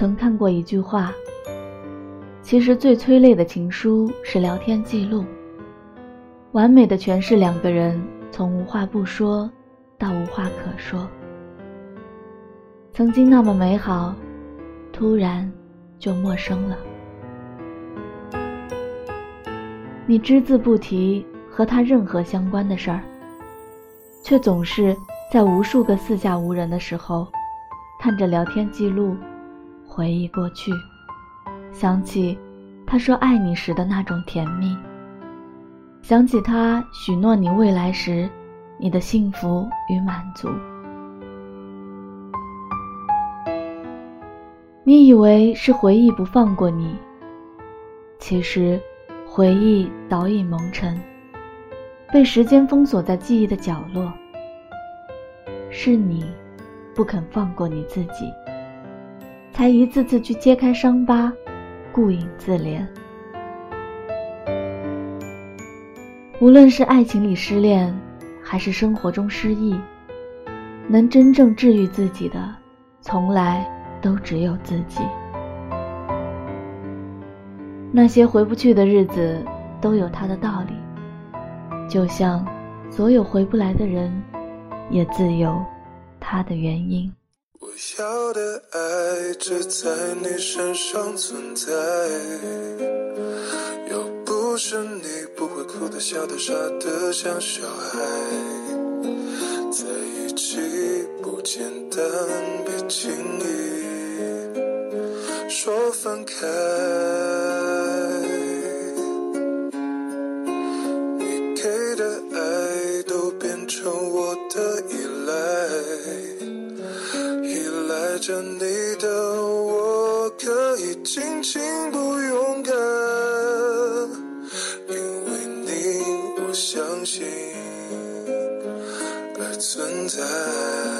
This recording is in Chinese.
曾看过一句话：其实最催泪的情书是聊天记录，完美的诠释两个人从无话不说到无话可说。曾经那么美好，突然就陌生了。你只字不提和他任何相关的事儿，却总是在无数个四下无人的时候，看着聊天记录，回忆过去，想起他说爱你时的那种甜蜜，想起他许诺你未来时，你的幸福与满足。你以为是回忆不放过你，其实。回忆早已蒙尘，被时间封锁在记忆的角落。是你不肯放过你自己，才一次次去揭开伤疤，顾影自怜。无论是爱情里失恋，还是生活中失意，能真正治愈自己的，从来都只有自己。那些回不去的日子，都有它的道理。就像所有回不来的人，也自有他的原因。我要的爱只在你身上存在，要不是你不会哭的、笑的、傻的像小孩，在一起不简单，别轻易说分开。你给的爱都变成我的着你的我可以尽情不勇敢，因为你我相信爱存在。